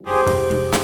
Música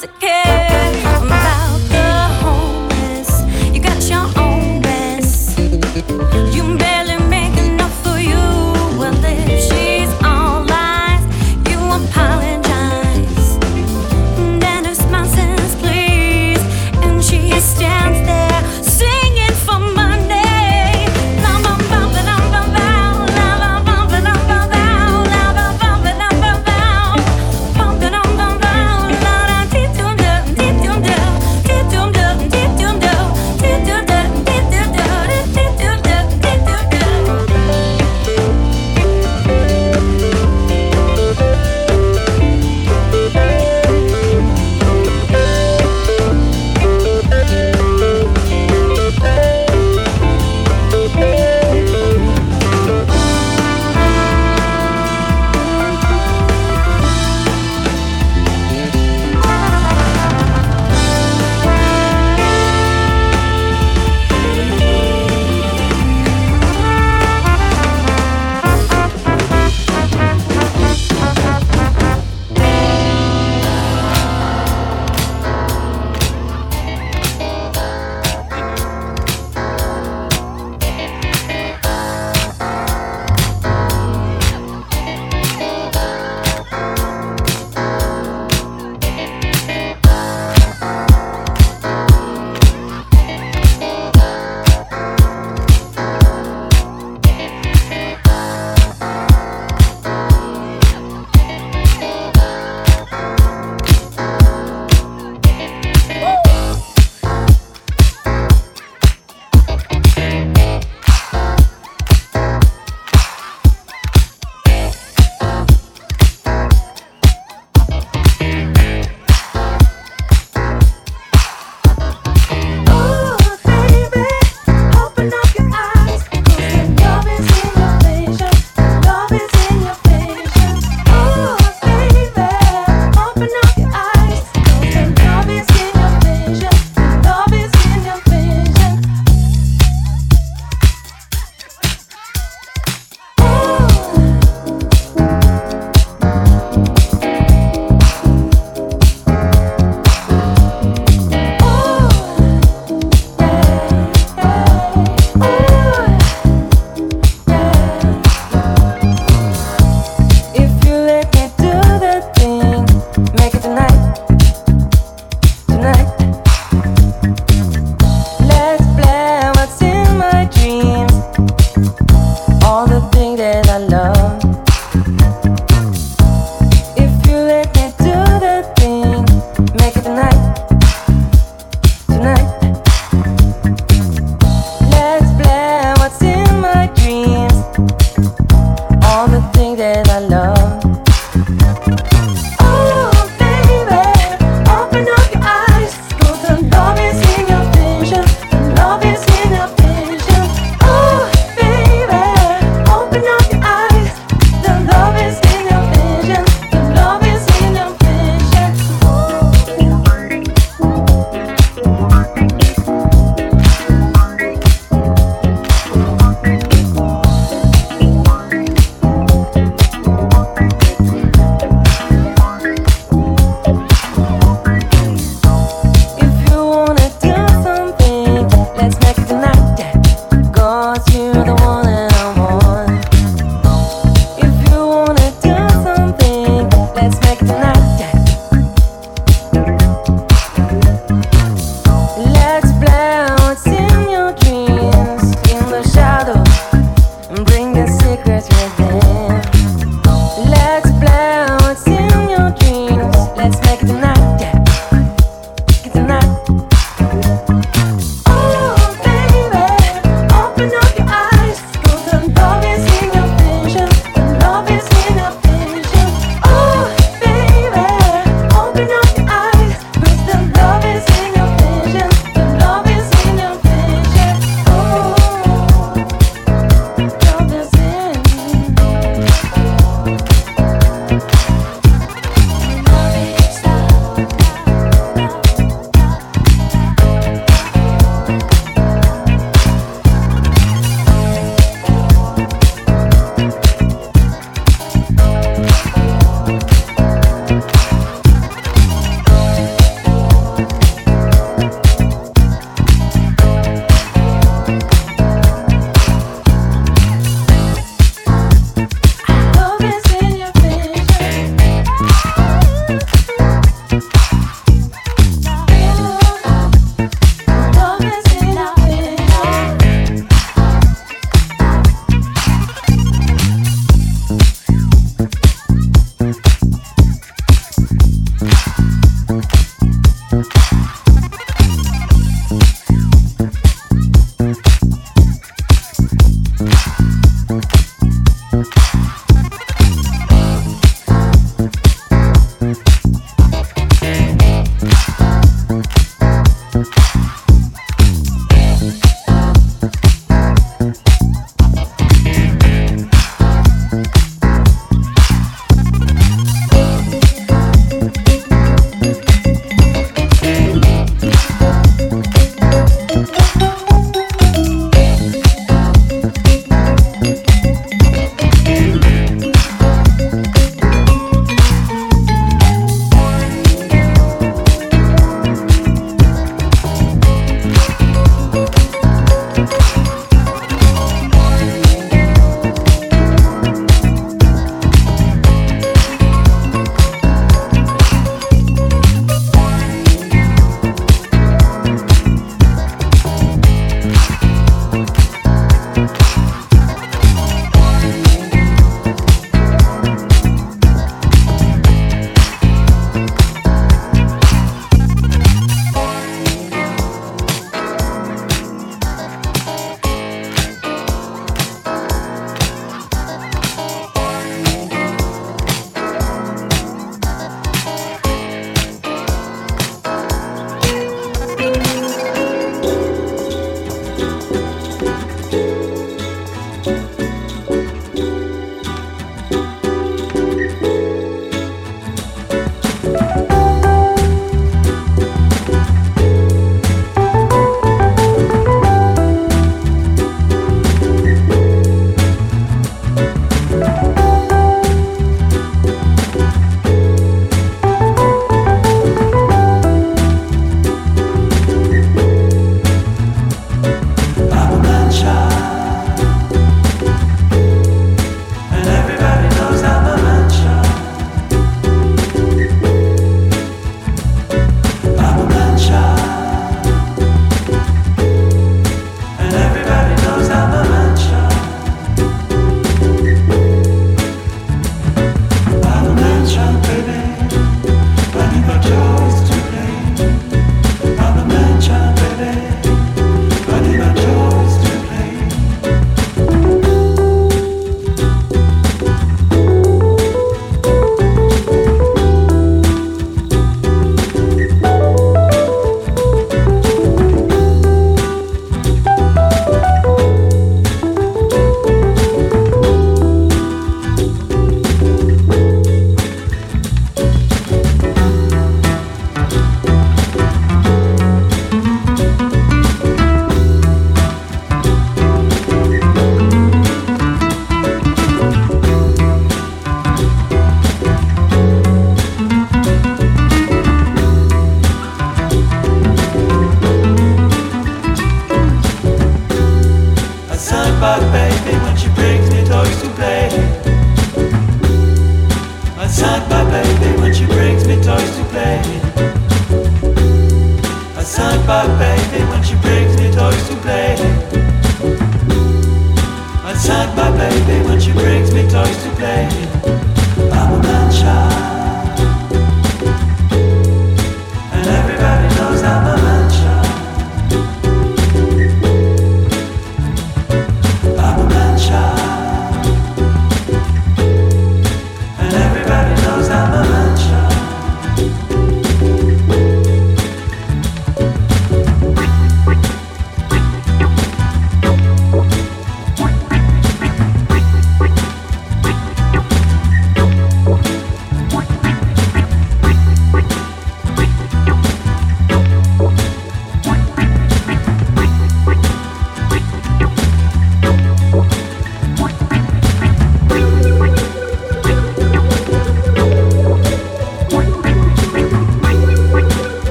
the things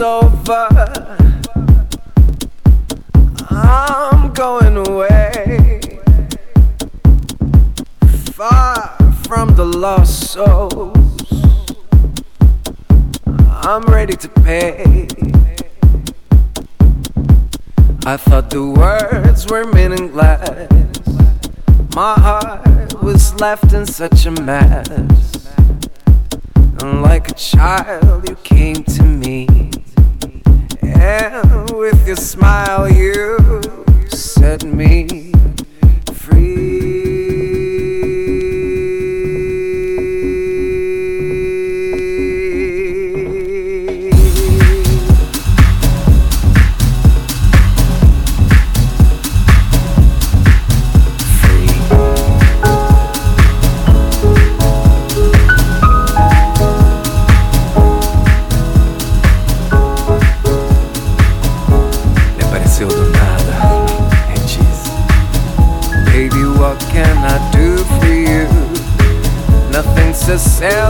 over. I'm going away, far from the lost souls. I'm ready to pay. I thought the words were meaningless. My heart was left in such a mess. And like a child, you came to me. And with your smile, you set me free. yourself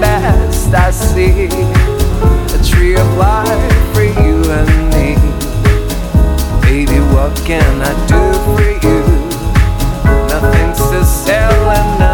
best I see a tree of life for you and me. Baby, what can I do for you? Nothing's to sell and nothing.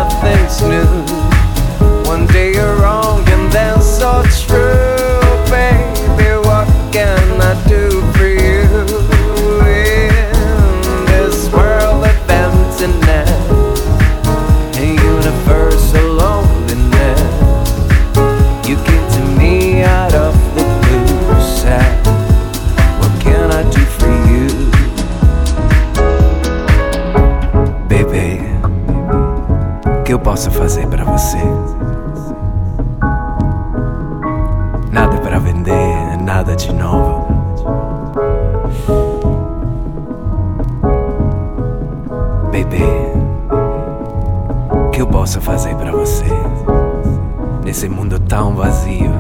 Esse mundo tão vazio,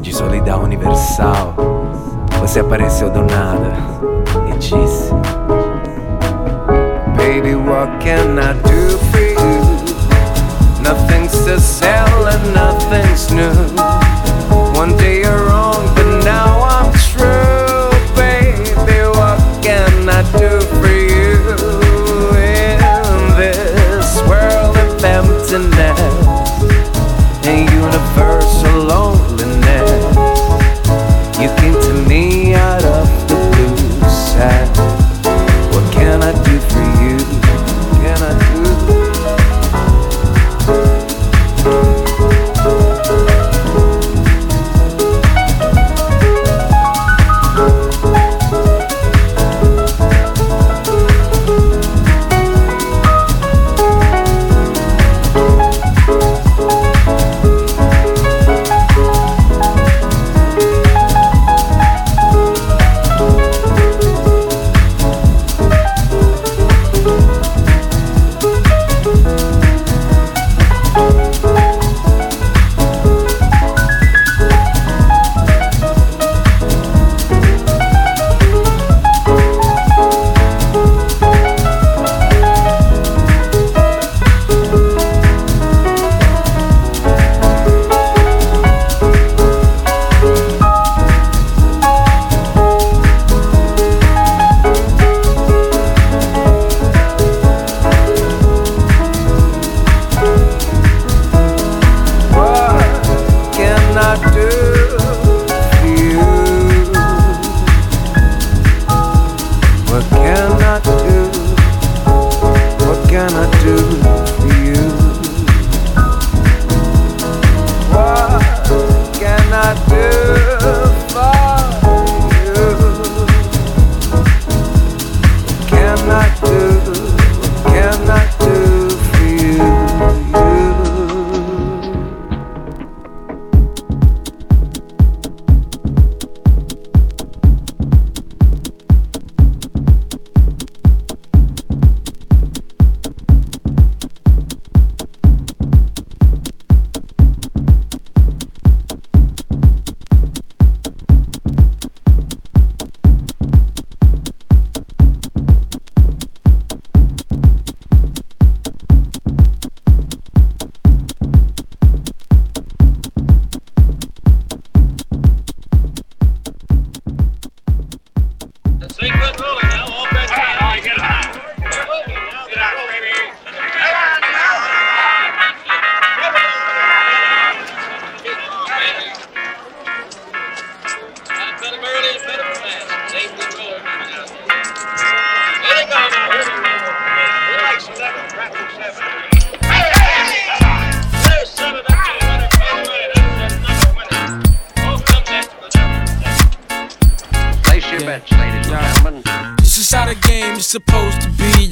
de solidão universal. Você apareceu do nada e disse: Baby, what can I do for you? Nothing's to sell and nothing's new. One day you're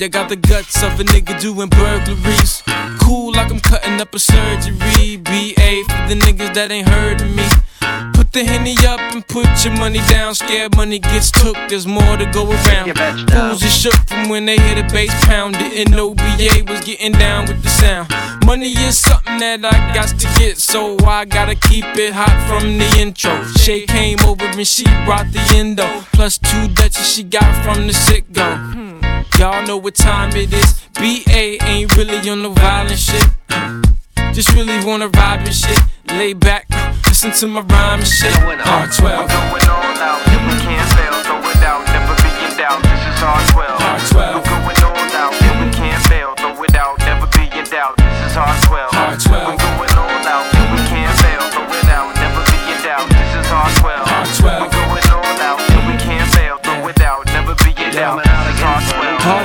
I got the guts of a nigga doing burglaries. Cool like I'm cutting up a surgery. BA for the niggas that ain't heard of me. Put the henny up and put your money down. Scared money gets took, there's more to go around. Fools are shook from when they hear the bass pound. Didn't know BA was getting down with the sound. Money is something that I got to get, so I gotta keep it hot from the intro. Shay came over and she brought the endo. Plus two Dutches she got from the sit go. Y'all know what time it is. BA ain't really on no violent shit. Just really wanna vibe and shit. Lay back, listen to my rhyme and shit. Hard 12. Going all out, if we can't fail, throw it out, never be in doubt. This is Hard 12. R12. We're going all out, if we can't fail, throw it out, never be in doubt. This is Hard 12.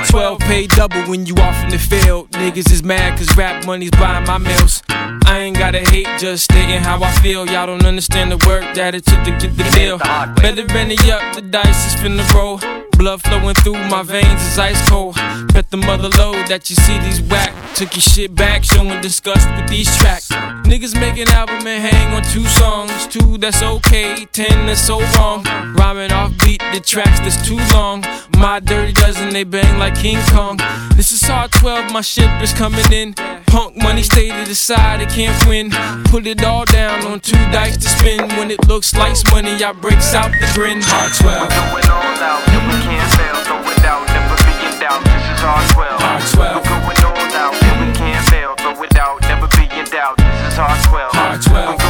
12 pay double when you off in the field. Niggas is mad cause rap money's buying my meals. I ain't gotta hate, just stating how I feel. Y'all don't understand the work that it took to get the deal. Better ready up, the dice is finna roll. Blood flowing through my veins is ice cold. Bet the mother load that you see these whack. Took your shit back, showing disgust with these tracks. Niggas make an album and hang on two songs. Two that's okay, ten that's so wrong. Rhyming off beat, the tracks that's too long. My dirty dozen, they bang like King Kong. This is hard 12, my ship is coming in. Punk money stay to the side, it can't win. Put it all down on two dice to spin. When it looks like money, I breaks out the grin. Hard 12. We're going all out, and we can't fail. Throw it out, never be in doubt. This is Hard 12. R12. We're going all out, and we can't fail. Throw it out, never be in doubt. This is Hard 12. Hard 12.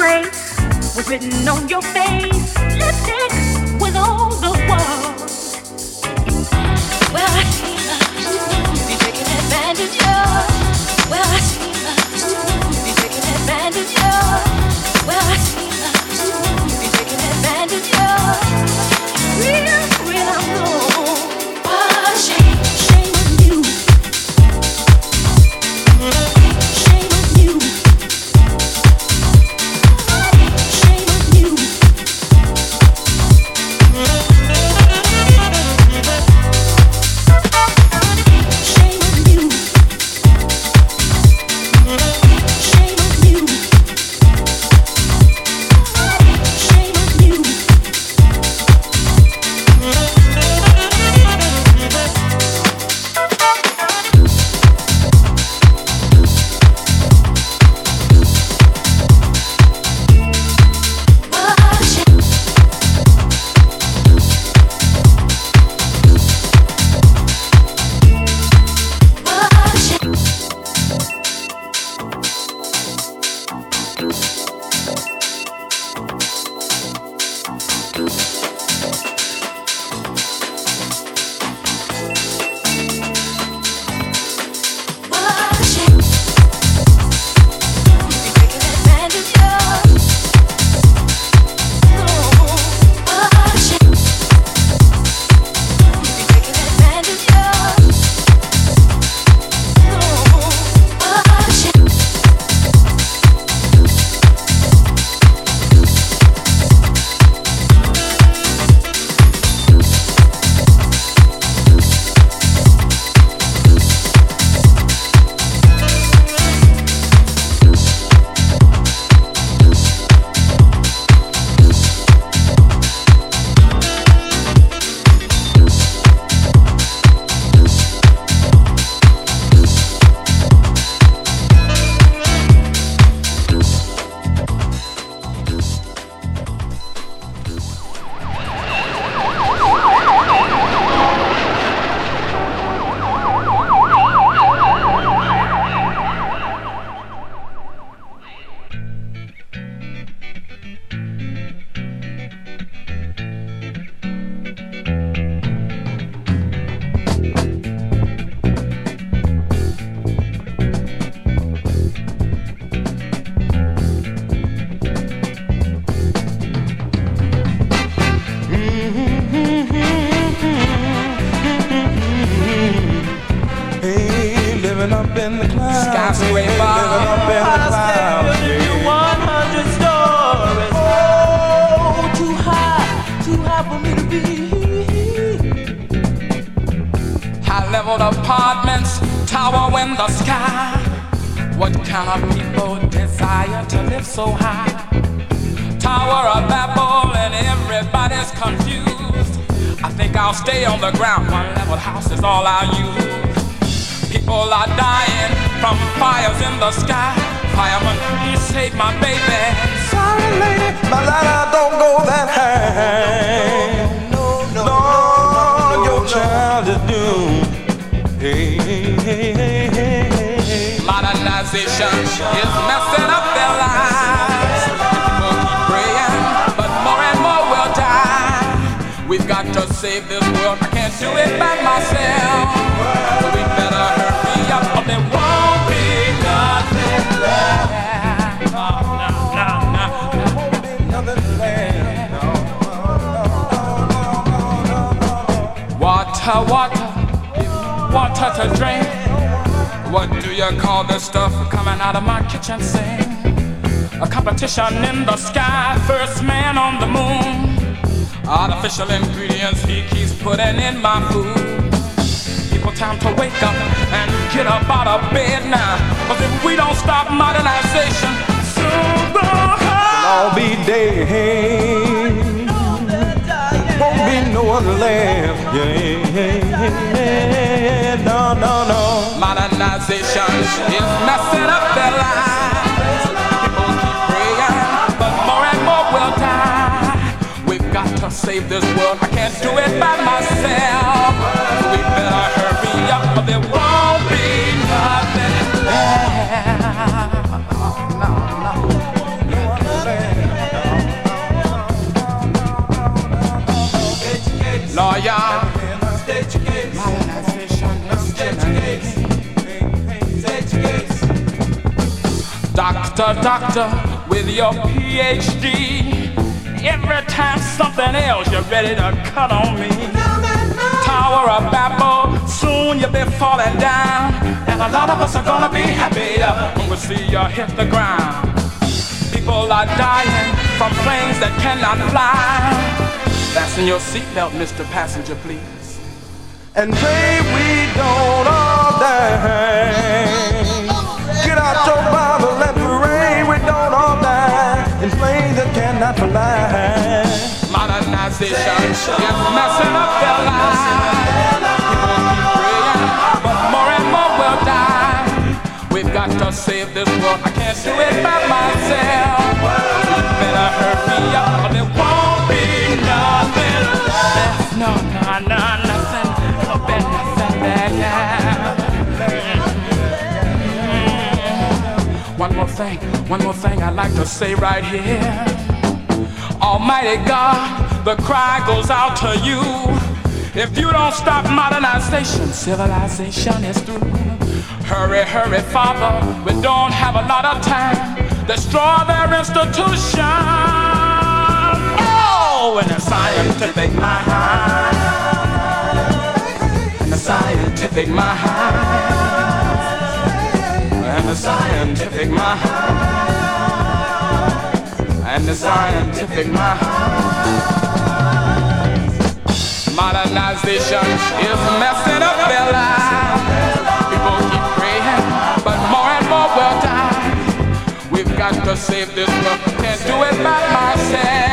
grace was written on your face. Lipstick. civilization is messing up their lives. We'll keep praying, but more and more will die. We've got to save this world. I can't do it by myself. So we better hurry up, or there won't be nothing left. Oh, water, water, water to drink. What do you call this stuff coming out of my kitchen sink? A competition in the sky, first man on the moon. Artificial ingredients he keeps putting in my food. People, time to wake up and get up out of bed now. If we don't stop modernization, soon the will all be dead won't be no one left. Yeah, no, no, no. Modernization is messing up their lives. People keep praying, but more and more will die. We've got to save this world. I can't do it by myself. We better hurry up, or there won't be nothing left. Doctor, doctor, with your PhD. Every time something else, you're ready to cut on me. Tower of Babel, soon you'll be falling down. And a lot of us are gonna be happy when we see you hit the ground. People are dying from planes that cannot fly. Fasten your seatbelt, Mr. Passenger, please. And pray we don't all die. Modernization is messing up their lives. People keep praying, but more and more will die. We've got to save this world. I can't do it by myself. You better hurry up, or there won't be nothing left. No, no, no, nothing. Be nothing there, yeah. One more thing, one more thing I'd like to say right here. Almighty God, the cry goes out to you. If you don't stop modernization, civilization is through. Hurry, hurry, Father, we don't have a lot of time. Destroy their institution. Oh, in the scientific mind. In the scientific mind and the scientific mind and the scientific mind. Modernization is messing up their lives. People keep praying, but more and more will die. We've got to save this world. Can't do it by myself.